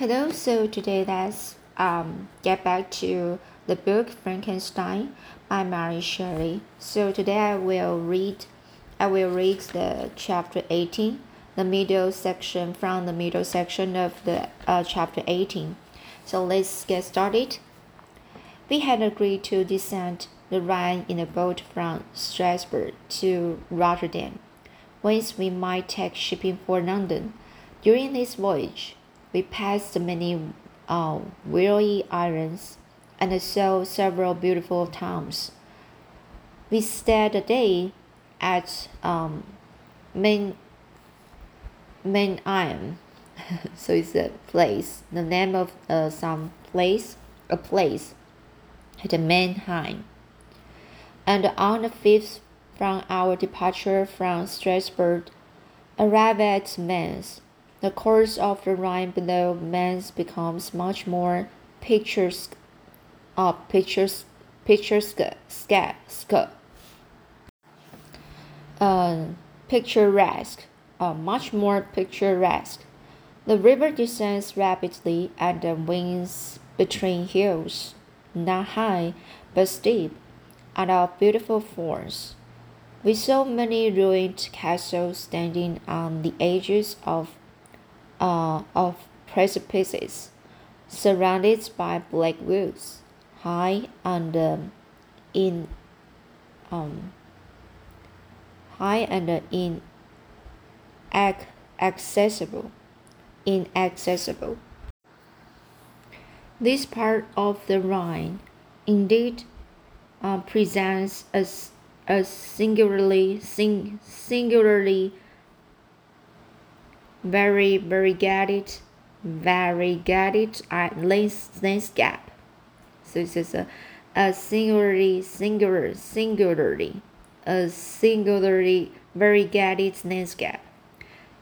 Hello, so today let's um, get back to the book Frankenstein by Mary Shelley. So today I will read I will read the chapter 18, the middle section from the middle section of the uh, chapter 18. So let's get started. We had agreed to descend the Rhine in a boat from Strasbourg to Rotterdam, whence we might take shipping for London. During this voyage, we passed many uh, weary islands and saw several beautiful towns. We stayed a day at um, Main Mannheim, so it's a place, the name of uh, some place, a place at Mannheim. And on the fifth from our departure from Strasbourg, arrived at Mainz the course of the Rhine below Mainz becomes much more picturesque, uh, pictures, picturesque, uh, picturesque, uh, much more picturesque. The river descends rapidly and winds between hills, not high but steep, and of beautiful forms. We saw many ruined castles standing on the edges of uh, of precipices, surrounded by black woods, high and um, in um, high and in ac- accessible, inaccessible. This part of the Rhine, indeed, uh, presents a, a singularly sing, singularly very variegated, variegated landscape. So this is a, a singularly, singular, singularly, a singularly variegated landscape.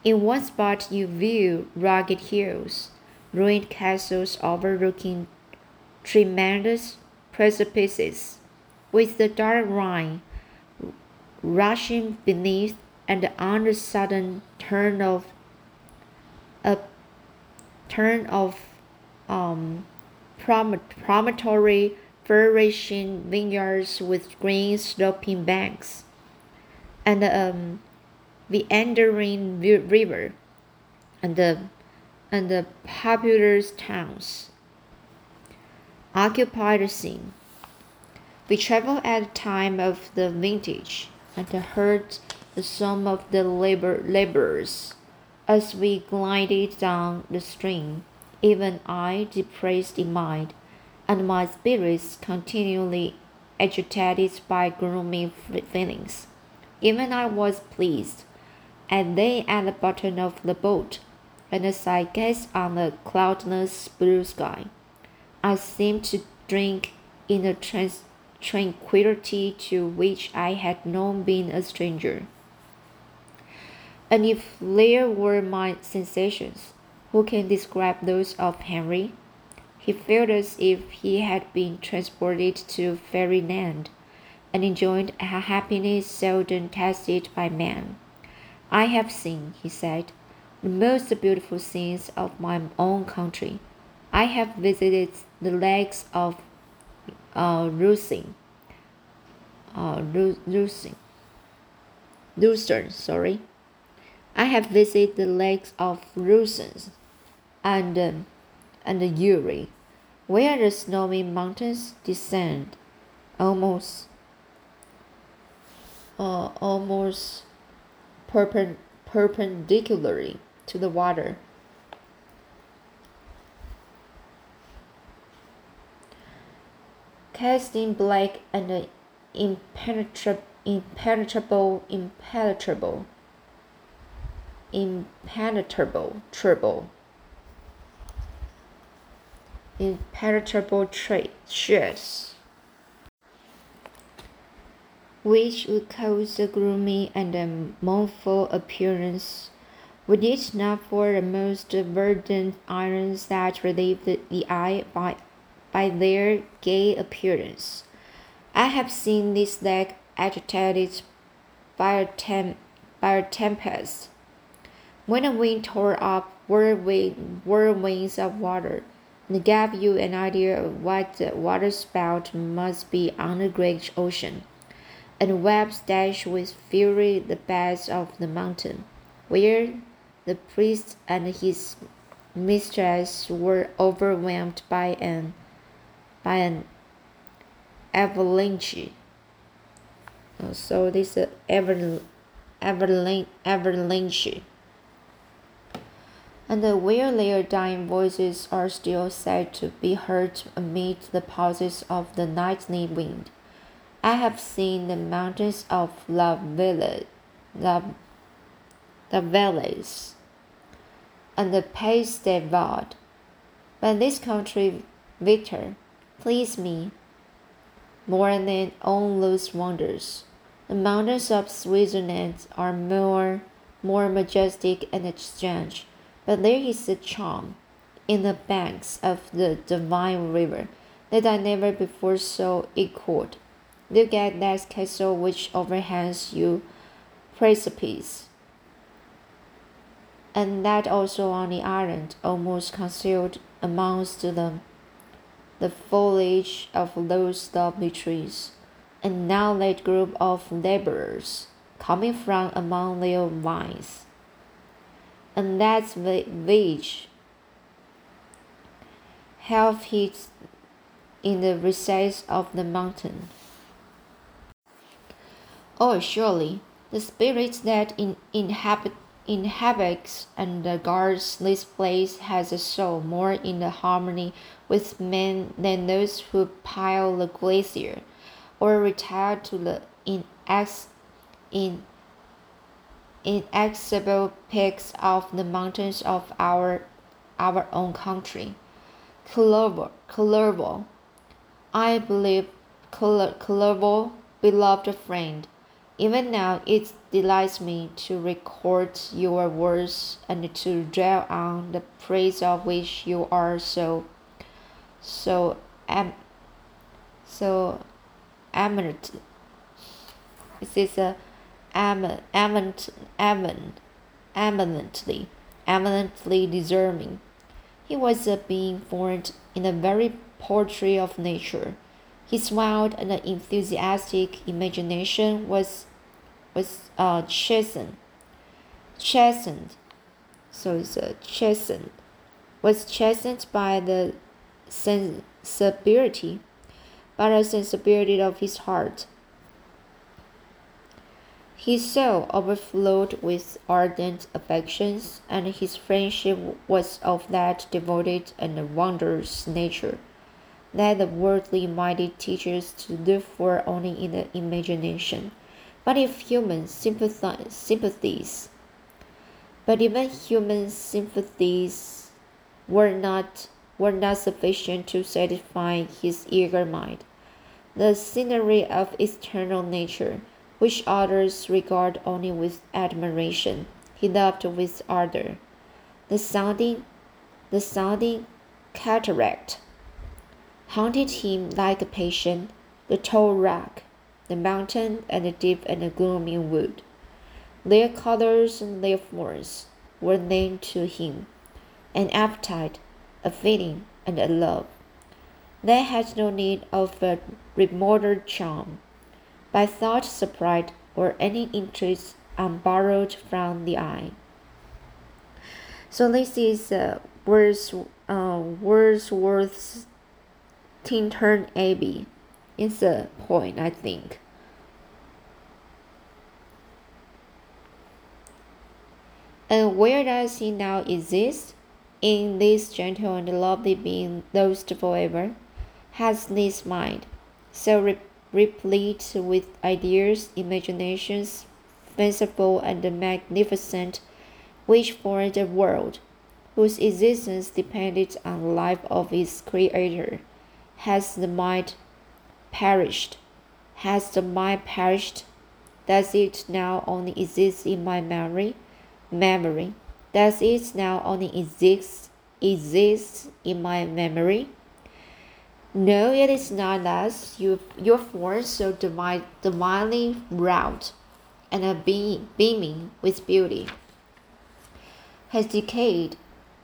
In one spot, you view rugged hills, ruined castles overlooking tremendous precipices, with the dark Rhine rushing beneath, and on the sudden turn of a turn of um, prom- promontory flourishing vineyards with green sloping banks, and um, the Andering River, and the and the populous towns occupy the scene. We travel at the time of the vintage and heard the song of the labor laborers as we glided down the stream, even I depressed in mind, and my spirits continually agitated by gloomy feelings. Even I was pleased, and lay at the bottom of the boat, and as I gazed on the cloudless blue sky, I seemed to drink in a trans- tranquillity to which I had long been a stranger. And if there were my sensations, who can describe those of Henry? He felt as if he had been transported to fairyland, and enjoyed a happiness seldom tasted by man. I have seen, he said, the most beautiful scenes of my own country. I have visited the lakes of uh, Lucerne, uh, Lucerne, Lucerne, sorry, I have visited the lakes of Rusens and um, and Uri, where the snowy mountains descend almost uh, almost perpen perpendicularly to the water. Casting black and impenetrable, impenetrable, impenetrable impenetrable trouble. Impenetrable traits which would cause a gloomy and a mournful appearance. Would it not for the most verdant islands that relieve the, the eye by, by their gay appearance. I have seen this lake agitated by a, tem- by a tempest when the wind tore up whirlwinds of water, and gave you an idea of what the waterspout must be on the great ocean. And waves dashed with fury the beds of the mountain, where the priest and his mistress were overwhelmed by an by an avalanche. Uh, so this is avalanche, avalanche. And where their dying voices are still said to be heard amid the pauses of the nightly wind. I have seen the mountains of La Villa, La, the valleys, and the Pays de Vaud. But this country, Victor, please me more than all those wonders. The mountains of Switzerland are more, more majestic and strange, but there is a charm in the banks of the divine river that I never before saw equaled. Look at that castle which overhangs you precipice, and that also on the island, almost concealed amongst them the foliage of those lovely trees, and now that group of laborers coming from among their vines. And that village half hid in the recess of the mountain. Oh, surely the spirit that in, inhabit inhabits and guards this place has a soul more in the harmony with men than those who pile the glacier or retire to the inex, in, inaccessible peaks of the mountains of our our own country. Clerval, I believe Clerval, beloved friend, even now it delights me to record your words and to dwell on the praise of which you are so so am so eminent. This is a eminent, eminent, eminent, eminently, eminently deserving. He was a being formed in the very poetry of nature. His wild and enthusiastic imagination was was uh, chastened, chastened, so it's a chastened, was chastened by the sensibility, by the sensibility of his heart. His soul overflowed with ardent affections, and his friendship was of that devoted and wondrous nature that the worldly minded teaches to live for only in the imagination. But if human sympathies, but even human sympathies were not were not sufficient to satisfy his eager mind. The scenery of external nature, which others regard only with admiration, he loved with ardor. The sounding, the sounding cataract haunted him like a patient, the tall rock, the mountain, and the deep and gloomy wood. Their colors and their forms were named to him, an appetite a feeling, and a love. They had no need of a remoter charm, by thought supplied or any interest unborrowed from the eye. So this is uh, Words, uh, Wordsworth's Tintern Abbey. It's a point, I think. And where does he now exist? in this gentle and lovely being lost forever, has this mind, so replete with ideas, imaginations, fanciful and magnificent, which formed a world whose existence depended on the life of its creator. Has the mind perished? Has the mind perished? Does it now only exist in my memory? Memory. Does it now only exist exist in my memory? No, it is not thus. You, your form so divine, divinely wrought and a being beaming with beauty has decayed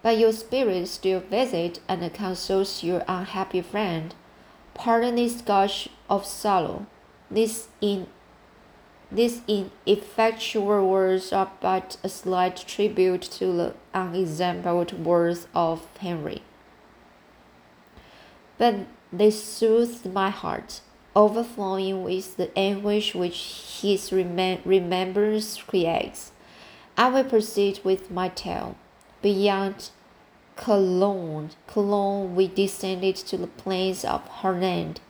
but your spirit still visits and consoles your unhappy friend. Pardon this gush of sorrow. This in these ineffectual words are but a slight tribute to the unexampled worth of Henry. But they soothed my heart, overflowing with the anguish which his remem remembrance creates. I will proceed with my tale. Beyond Cologne, Cologne, we descended to the plains of Holland,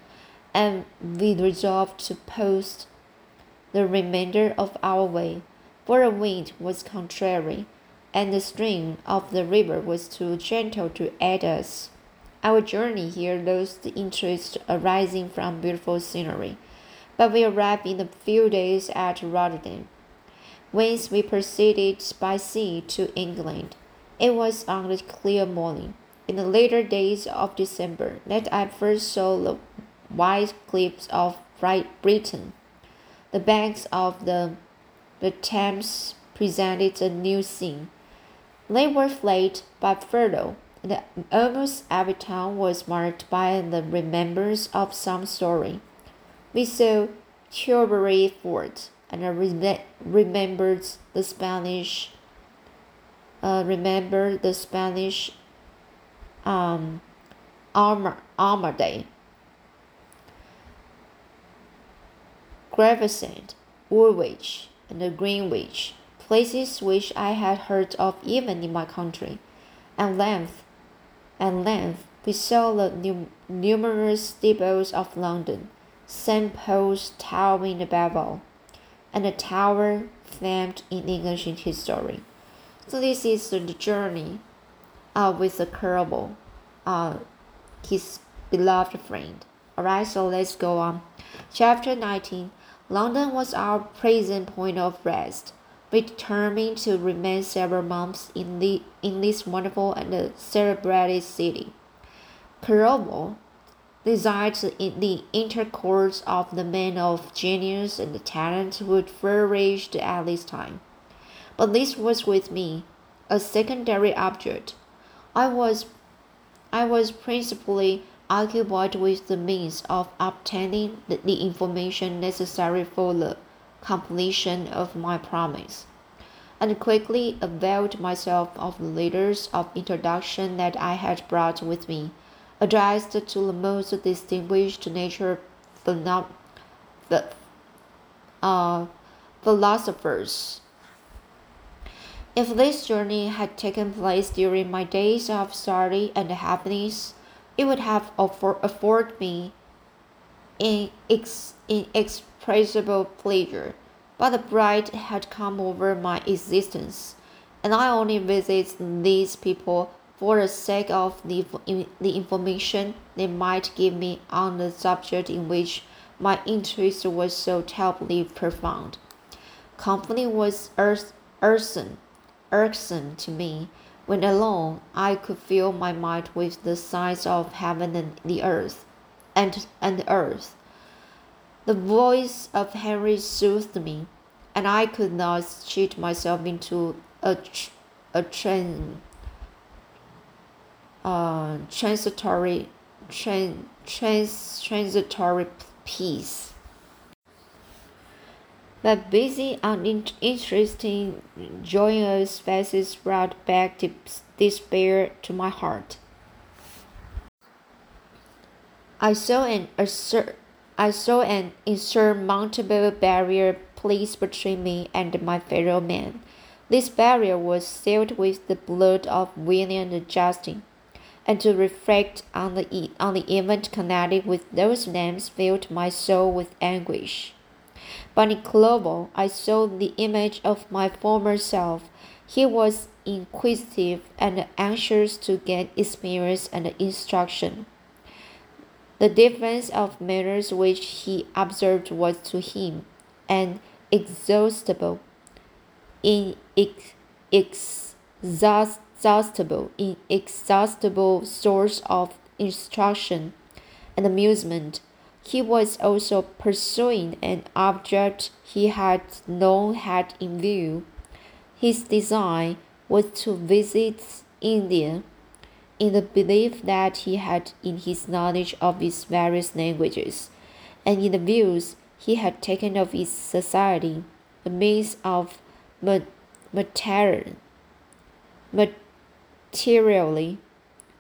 and we resolved to post the remainder of our way, for the wind was contrary, and the stream of the river was too gentle to aid us. Our journey here lost interest arising from beautiful scenery, but we arrived in a few days at Rotterdam, whence we proceeded by sea to England. It was on a clear morning, in the later days of December, that I first saw the white cliffs of Britain. The banks of the, the Thames presented a new scene. They were flat but fertile, and almost every town was marked by the remembrance of some story. We saw Tilbury Fort and rem remembered the Spanish. Uh, remember the Spanish um, armor Armada. Gravesend, Woolwich, and the Greenwich, places which I had heard of even in my country. At length, at length, we saw the num numerous steeples of London, St. Paul's towering above all, and a tower famed in English history. So this is the journey uh, with the Clerval, uh, his beloved friend. Alright, so let's go on. Chapter 19 London was our present point of rest. Determined to remain several months in, the, in this wonderful and celebrated city. Clerval desired in the intercourse of the men of genius and talent would flourish at this time. But this was with me a secondary object. I was I was principally occupied with the means of obtaining the, the information necessary for the completion of my promise, and quickly availed myself of the letters of introduction that I had brought with me, addressed to the most distinguished nature phenom- the, uh, philosophers. If this journey had taken place during my days of study and happiness, it would have afford, afforded me inexpressible pleasure. But the blight had come over my existence, and I only visit these people for the sake of the, the information they might give me on the subject in which my interest was so terribly profound. Company was irksome, irksome to me, when alone, I could fill my mind with the sights of heaven and the earth, and and the earth. The voice of Henry soothed me, and I could not cheat myself into a a tran, uh, transitory tran, trans, transitory peace. But busy, uninteresting, joyous faces brought back despair to my heart. I saw an assur- I saw an insurmountable barrier placed between me and my fellow men. This barrier was sealed with the blood of William and Justin, and to reflect on the on the event connected with those names filled my soul with anguish. But in Clerval, I saw the image of my former self. He was inquisitive and anxious to gain experience and instruction. The difference of manners which he observed was to him an inexhaustible, inexhaustible, inexhaustible source of instruction and amusement. He was also pursuing an object he had long had in view. His design was to visit India, in the belief that he had in his knowledge of its various languages, and in the views he had taken of its society, a means of material, materially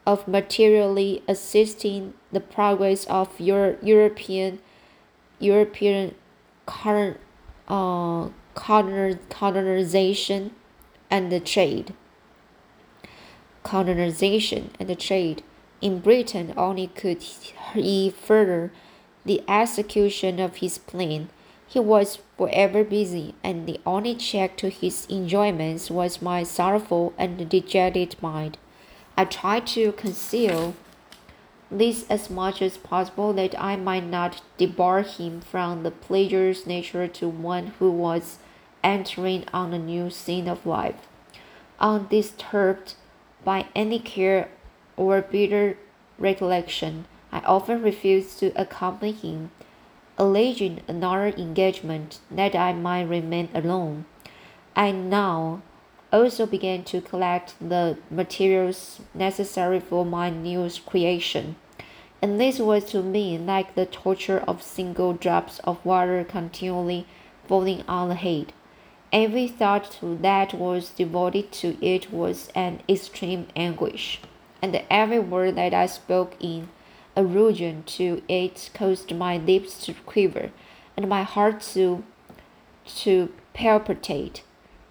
of materially assisting the progress of Euro European European current uh, colonization and the trade. Colonization and trade in Britain only could he further the execution of his plan. He was forever busy, and the only check to his enjoyments was my sorrowful and dejected mind. I tried to conceal this as much as possible that I might not debar him from the pleasures nature to one who was entering on a new scene of life, undisturbed by any care or bitter recollection. I often refused to accompany him, alleging another engagement that I might remain alone. I now also began to collect the materials necessary for my new creation, and this was to me like the torture of single drops of water continually falling on the head. Every thought that was devoted to it was an extreme anguish, and every word that I spoke in allusion to it caused my lips to quiver and my heart to to palpitate.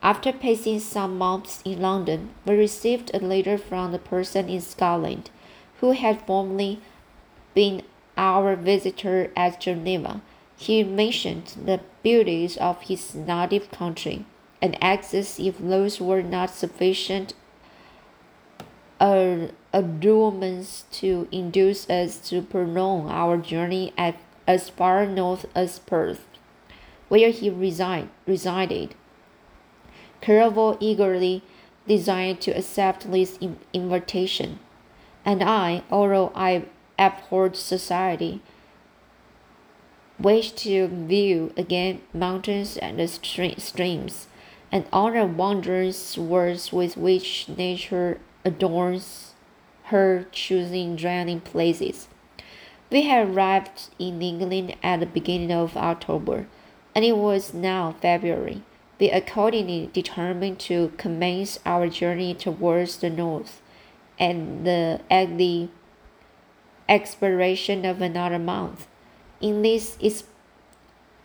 After passing some months in London, we received a letter from the person in Scotland who had formerly been our visitor at Geneva. He mentioned the beauties of his native country and asked if those were not sufficient allurements to induce us to prolong our journey at, as far north as Perth, where he reside, resided. Clerval eagerly desired to accept this invitation, and I, although I abhorred society, wished to view again mountains and streams, and all the wondrous words with which nature adorns her choosing dwelling places. We had arrived in England at the beginning of October, and it was now February. We accordingly determined to commence our journey towards the north, and the, at the expiration of another month. In this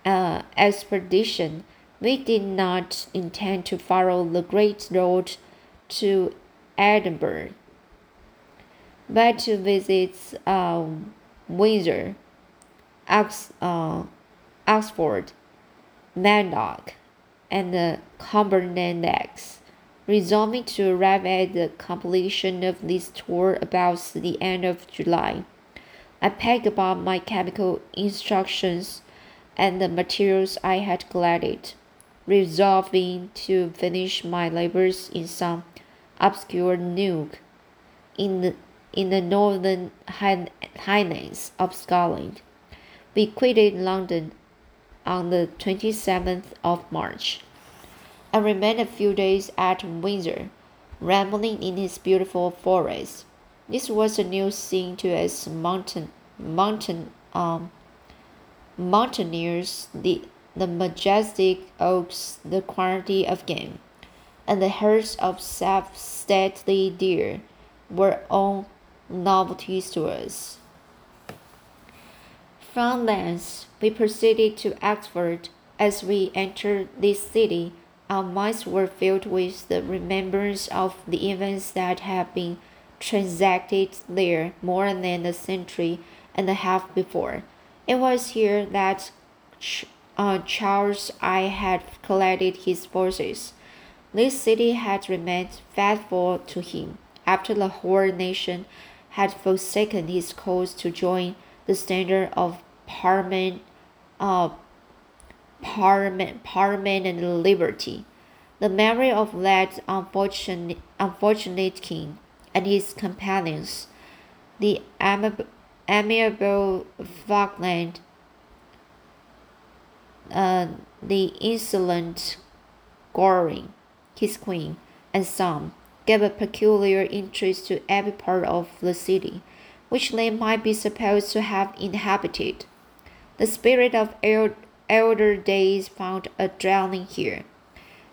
uh, expedition, we did not intend to follow the great road to Edinburgh, but to visit um, Windsor, Ox, uh, Oxford, Matlock, and uh, Cumberland Necks, resolving to arrive at the completion of this tour about the end of July. I packed up my chemical instructions and the materials I had collected, resolving to finish my labors in some obscure nook in the, in the northern highlands of Scotland. We quitted London on the 27th of March I remained a few days at Windsor, rambling in its beautiful forest. This was a new scene to us mountain, mountain, um, mountaineers, the, the majestic oaks, the quantity of game and the herds of self stately deer were all novelties to us. From thence, we proceeded to Oxford. As we entered this city, our minds were filled with the remembrance of the events that had been transacted there more than a century and a half before. It was here that uh, Charles I had collected his forces this city had remained faithful to him after the whole nation had forsaken his cause to join the standard of parliament, uh, parliament, parliament and liberty. The memory of that unfortunate, unfortunate king and his companions, the amiable, Falkland, uh, the insolent Goring, his queen, and some gave a peculiar interest to every part of the city, which they might be supposed to have inhabited. The spirit of elder days found a dwelling here,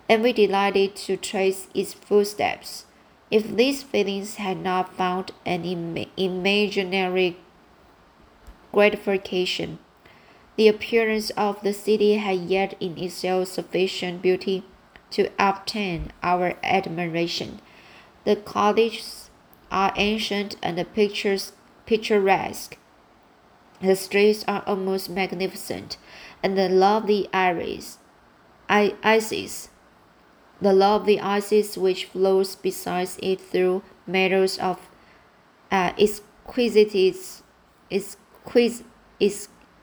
and we delighted to trace its footsteps. If these feelings had not found an Im imaginary gratification, the appearance of the city had yet in itself sufficient beauty to obtain our admiration. The cottages are ancient and the pictures, picturesque. The streets are almost magnificent, and the lovely iris, Isis, the lovely Isis which flows beside it through meadows of uh, exquisite, exquisite,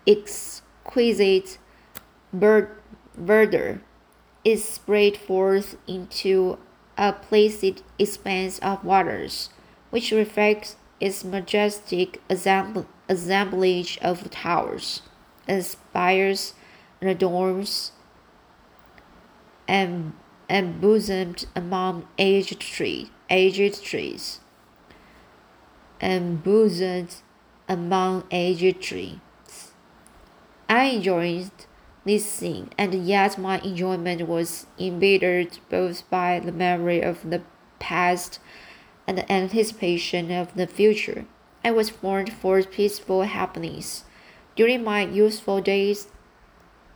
exquisite bird, verdure is spread forth into a placid expanse of waters, which reflects its majestic assemblage of towers and spires and domes, and embosomed among aged trees, aged trees, embosomed among aged trees. I enjoyed this scene, and yet my enjoyment was embittered both by the memory of the past and the anticipation of the future. I was formed for peaceful happiness. During my youthful days,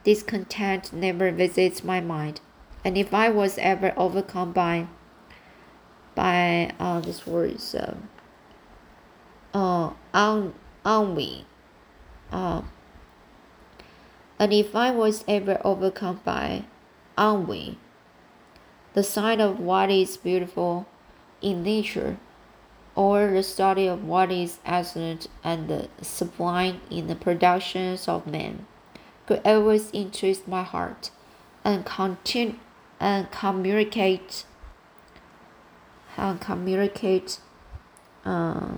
discontent never visits my mind, and if I was ever overcome by by uh, this word is uh, uh, un, ennui, uh, and if I was ever overcome by ennui, the sight of what is beautiful in nature, or the study of what is excellent and sublime in the productions of man, could always interest my heart and continue and communicate and communicate uh,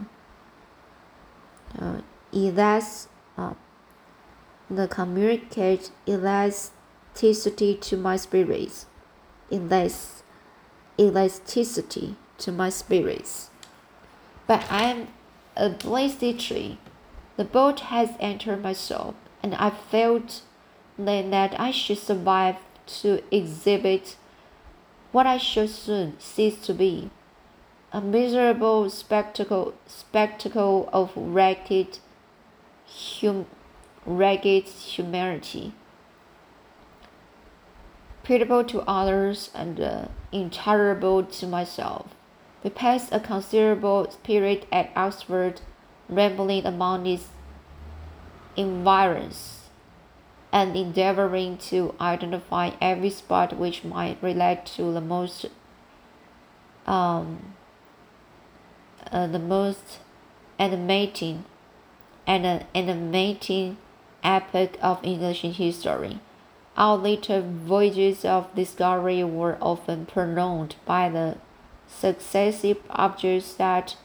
uh, elas, uh, the communicate elasticity to my spirits. Elas, elasticity to my spirits. But I am a blessed tree. The boat has entered my soul, and I felt then that I should survive to exhibit what I should soon cease to be. A miserable spectacle spectacle of ragged hum, ragged humanity, pitiable to others and uh, intolerable to myself. We passed a considerable period at Oxford, rambling among its environs and endeavoring to identify every spot which might relate to the most um, uh, the most animating and uh, animating epoch of English history. Our later voyages of discovery were often prolonged by the successive objects that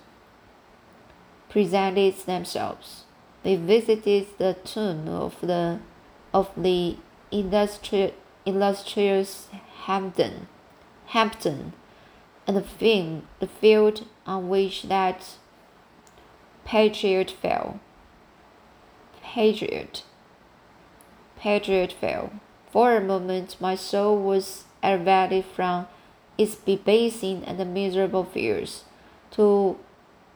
presented themselves. We visited the tomb of the of the illustrious Hampden, Hampden, and the, the field on which that patriot fell. Patriot. Patriot fell. For a moment, my soul was elevated from its debasing and miserable fears to,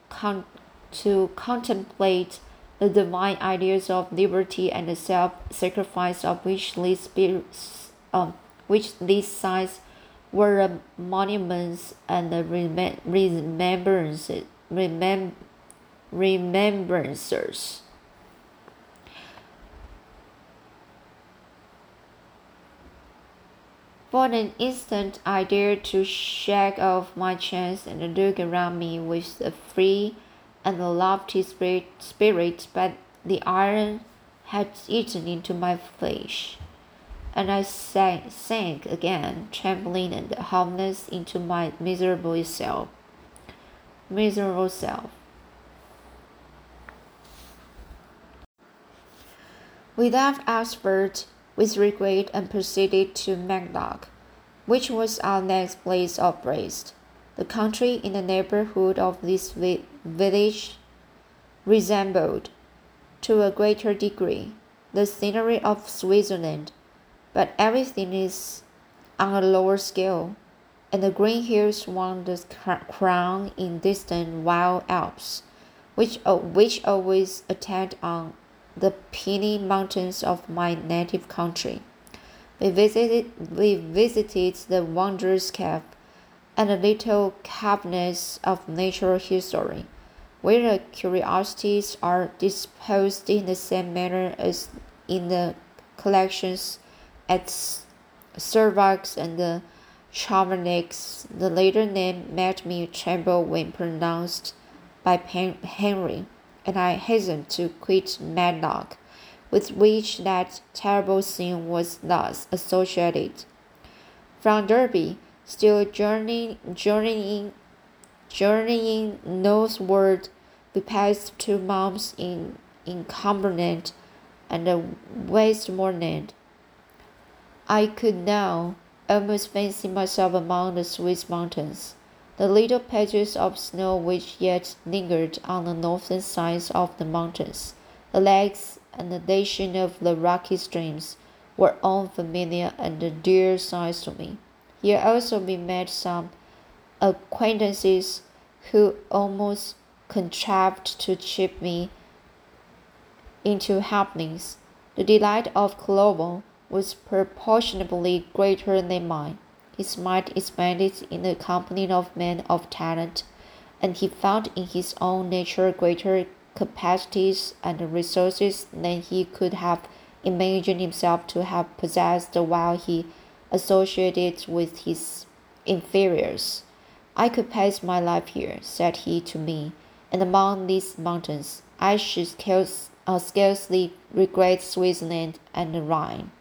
con- to contemplate the divine ideas of liberty and the self-sacrifice of which these spirits, um, which these signs were monuments and remembrances, remem- remembrancers. For an instant, I dared to shake off my chains and look around me with a free and the lofty spirit, spirit, but the iron had eaten into my flesh, and I sank, sank again, trembling and helpless, into my miserable self. Miserable self. We left Oxford with regret and proceeded to Matlock, which was our next place of rest. The country in the neighborhood of this vi- village resembled, to a greater degree, the scenery of Switzerland, but everything is on a lower scale, and the green hills won the crown in distant wild Alps, which, which always attend on the peony mountains of my native country. We visited, we visited the wondrous cave and the little cabinets of natural history, where the curiosities are disposed in the same manner as in the collections at Servox and the Chamonix. The later name made me tremble when pronounced by Henry, and I hastened to quit Matlock, with which that terrible scene was thus associated. From Derby, Still journeying, journeying, journeying northward, we passed two months in, in Cumberland and Westmoreland. I could now almost fancy myself among the Swiss mountains. The little patches of snow which yet lingered on the northern sides of the mountains, the lakes and the dashing of the rocky streams, were all familiar and dear sights to me. Here also we met some acquaintances who almost contrived to chip me into happenings. The delight of Clerval was proportionably greater than mine. His mind expanded in the company of men of talent, and he found in his own nature greater capacities and resources than he could have imagined himself to have possessed while he associated with his inferiors. I could pass my life here, said he to me, and among these mountains I should scarce, uh, scarcely regret Switzerland and the Rhine.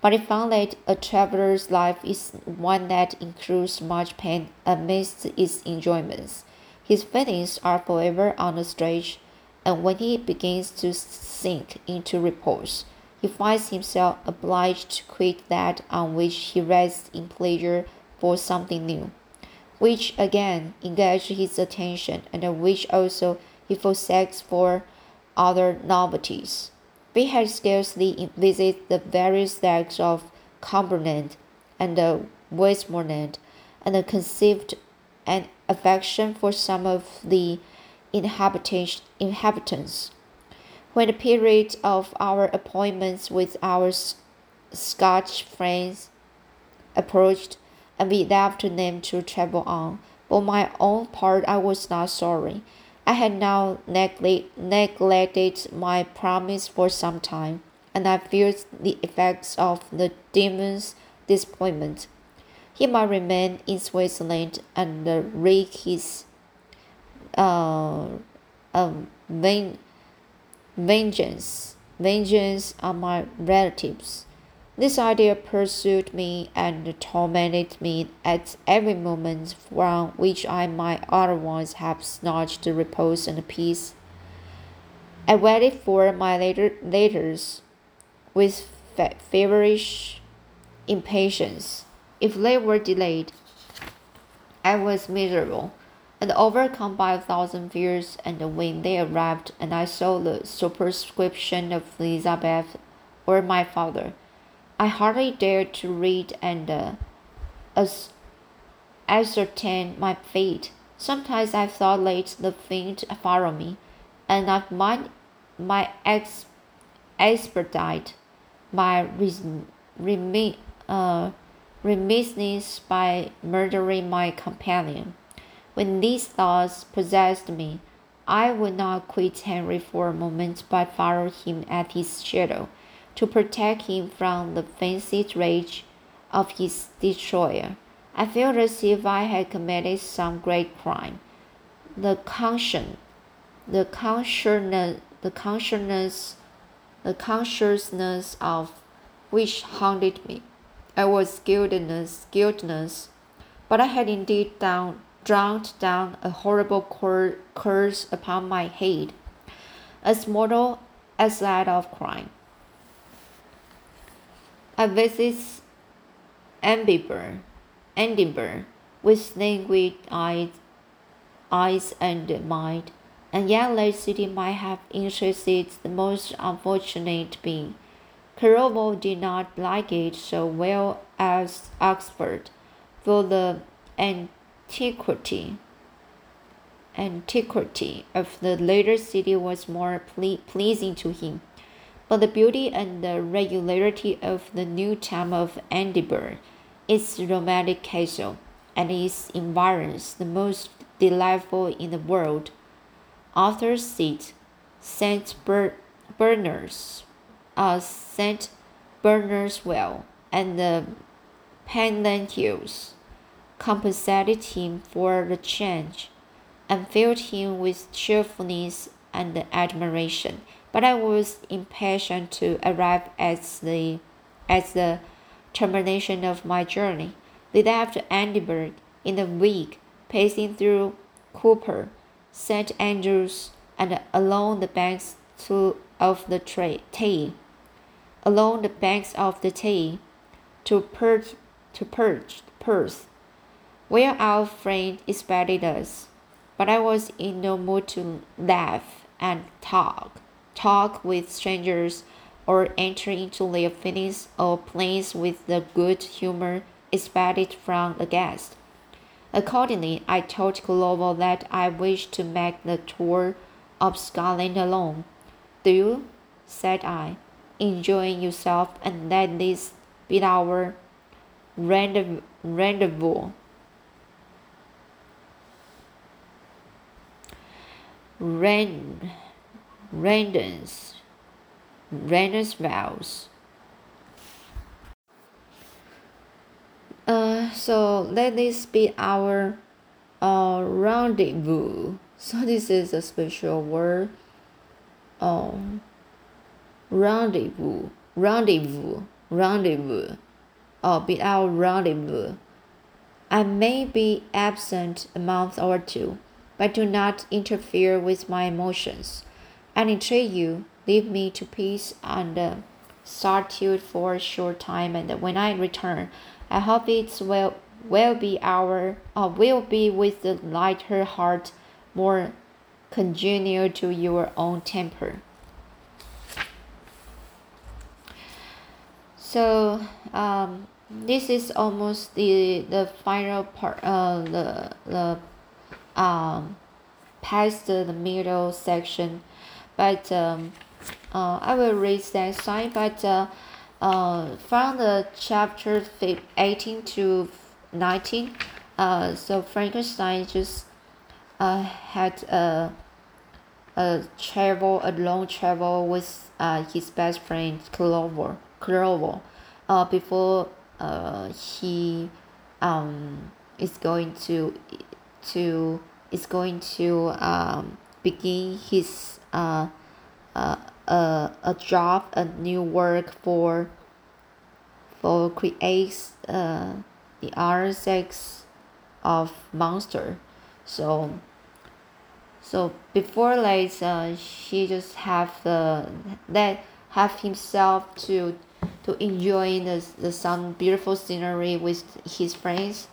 But I found that a traveler's life is one that includes much pain amidst its enjoyments. His feelings are forever on the stretch, and when he begins to sink into repose, he finds himself obliged to quit that on which he rests in pleasure for something new, which again engages his attention and which also he forsakes for other novelties. We had scarcely visited the various lakes of Cumberland and the Westmoreland, and conceived an affection for some of the inhabitants when the period of our appointments with our Scotch friends approached, and we left them to travel on. For my own part, I was not sorry. I had now neglected my promise for some time, and I feared the effects of the demon's disappointment. He might remain in Switzerland and wreak his uh, um, vain vengeance, vengeance on my relatives. This idea pursued me and tormented me at every moment from which I might otherwise have snatched repose and peace. I waited for my later letters with feverish impatience. If they were delayed, I was miserable and overcome by a thousand fears, and when they arrived, and I saw the superscription of Elizabeth or my father, I hardly dared to read and uh, as ascertain my fate. Sometimes I thought late the fiend follow me, and I might my ex expedite my remi, uh, remissness by murdering my companion. When these thoughts possessed me, I would not quit Henry for a moment, but followed him at his shadow, to protect him from the fancied rage of his destroyer. I felt as if I had committed some great crime. The conscience, the consciousness, the consciousness, the consciousness of which haunted me. I was guiltless, guiltless, but I had indeed done drowned down a horrible curse upon my head, as mortal as that of crime. I visit Edinburgh, Edinburgh, with languid eyes, eyes and mind, and yet Lake City might have interested the most unfortunate being. Clerval did not like it so well as Oxford, for the antiquity antiquity of the later city was more ple pleasing to him. But the beauty and the regularity of the new town of Edinburgh, its romantic castle, and its environs, the most delightful in the world. Arthur's Seat, St. Ber Bernard's, uh, St. Bernard's Well, and the Pentland Hills compensated him for the change and filled him with cheerfulness and admiration. But I was impatient to arrive at the at the termination of my journey. We left Edinburgh in a week, passing through Coupar, St. Andrews, and along the banks to, of the Tay, along the banks of the Tay, to Perth, to Perth, Perth, where our friend expected us but I was in no mood to laugh and talk, talk with strangers, or enter into their feelings or plans with the good humor expected from a guest. Accordingly, I told Clerval that I wished to make the tour of Scotland alone. Do you, said I, enjoying yourself and let this be our rendezvous? Ren, Randons, Randons vows. Uh, so let this be our uh, rendezvous. So this is a special word. Um, rendezvous, rendezvous, rendezvous. Oh, be our rendezvous. I may be absent a month or two but do not interfere with my emotions. I entreat you, leave me to peace and uh, solitude for a short time, and when I return, I hope it will will be our uh, will be with the lighter heart, more congenial to your own temper. So um, this is almost the the final part. Uh, the the um, past the middle section, but um, uh, I will read that sign. But uh, uh, from the chapter 18 to 19, uh, so Frankenstein just uh, had a, a travel, a long travel with uh, his best friend Clover, Clover, uh, before uh, he um, is going to to is going to um, begin his uh, uh, uh, a job, a new work for for creates uh, the R6 of monster. So so before like uh, he just have the that have himself to to enjoy the, the some beautiful scenery with his friends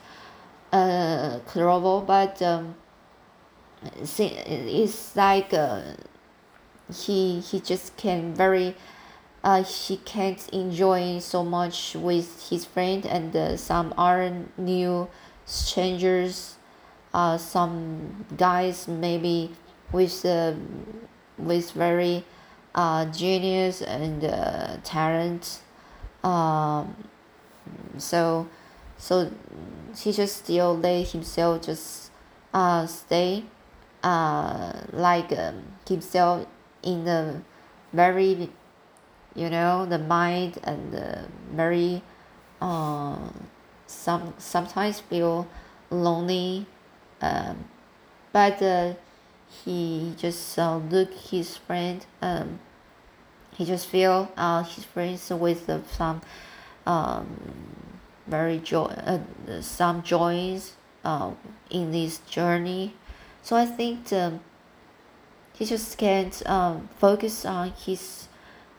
uh, Clerval, but um, it's like uh, he he just can very uh, he can't enjoy so much with his friend and uh, some are new strangers uh, some guys maybe with uh, with very uh, genius and uh, talent um, so so he just still let himself just uh, stay uh, like um, himself in the very you know the mind and the very uh, some sometimes feel lonely um, but uh, he just uh, look his friend um, he just feel uh, his friends with uh, some um, very joy uh, some joys uh, in this journey. So I think um, he just can't um, focus on his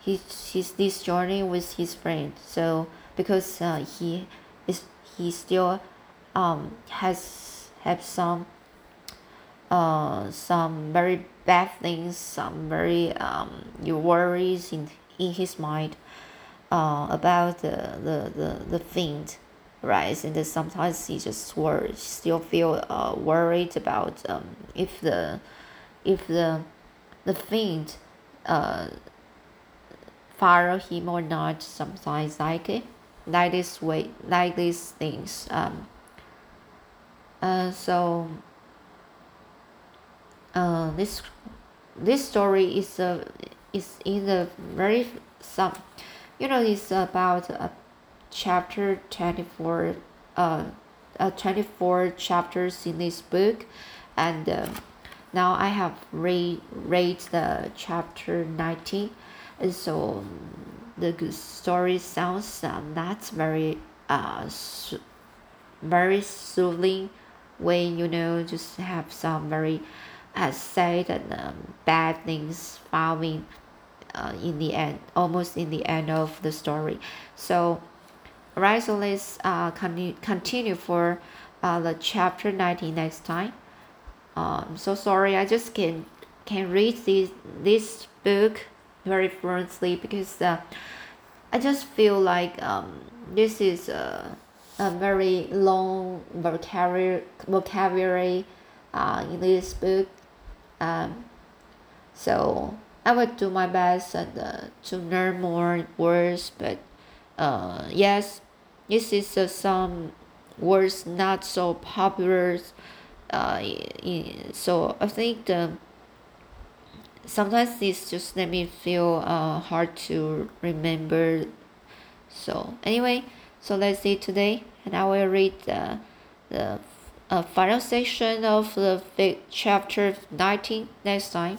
his his this journey with his friend. So because uh, he is he still um, has have some uh, some very bad things, some very um, worries in in his mind uh, about the the the, the fiend right and sometimes he just wor- still feel uh, worried about um, if the if the the fiend uh, follow him or not sometimes like it like this way like these things um uh so uh this this story is a is in the very some you know it's about a chapter 24 uh, uh 24 chapters in this book. And uh, now i have read read the chapter 19 and so the story sounds uh, not very uh very soothing when you know just have some very uh, sad and um, bad things following uh, in the end almost in the end of the story. So right so let's uh, continue, continue for uh, the chapter 19 next time. Uh, i'm so sorry i just can can read this this book very fluently because uh, i just feel like um, this is a, a very long vocabulary vocabulary uh, in this book. Um, so I will do my best and uh, to learn more words but uh, yes this is uh, some words not so popular uh, in, so I think the sometimes this just let me feel uh, hard to remember. So anyway so let's see today and I will read the, the uh, final section of the chapter 19 next time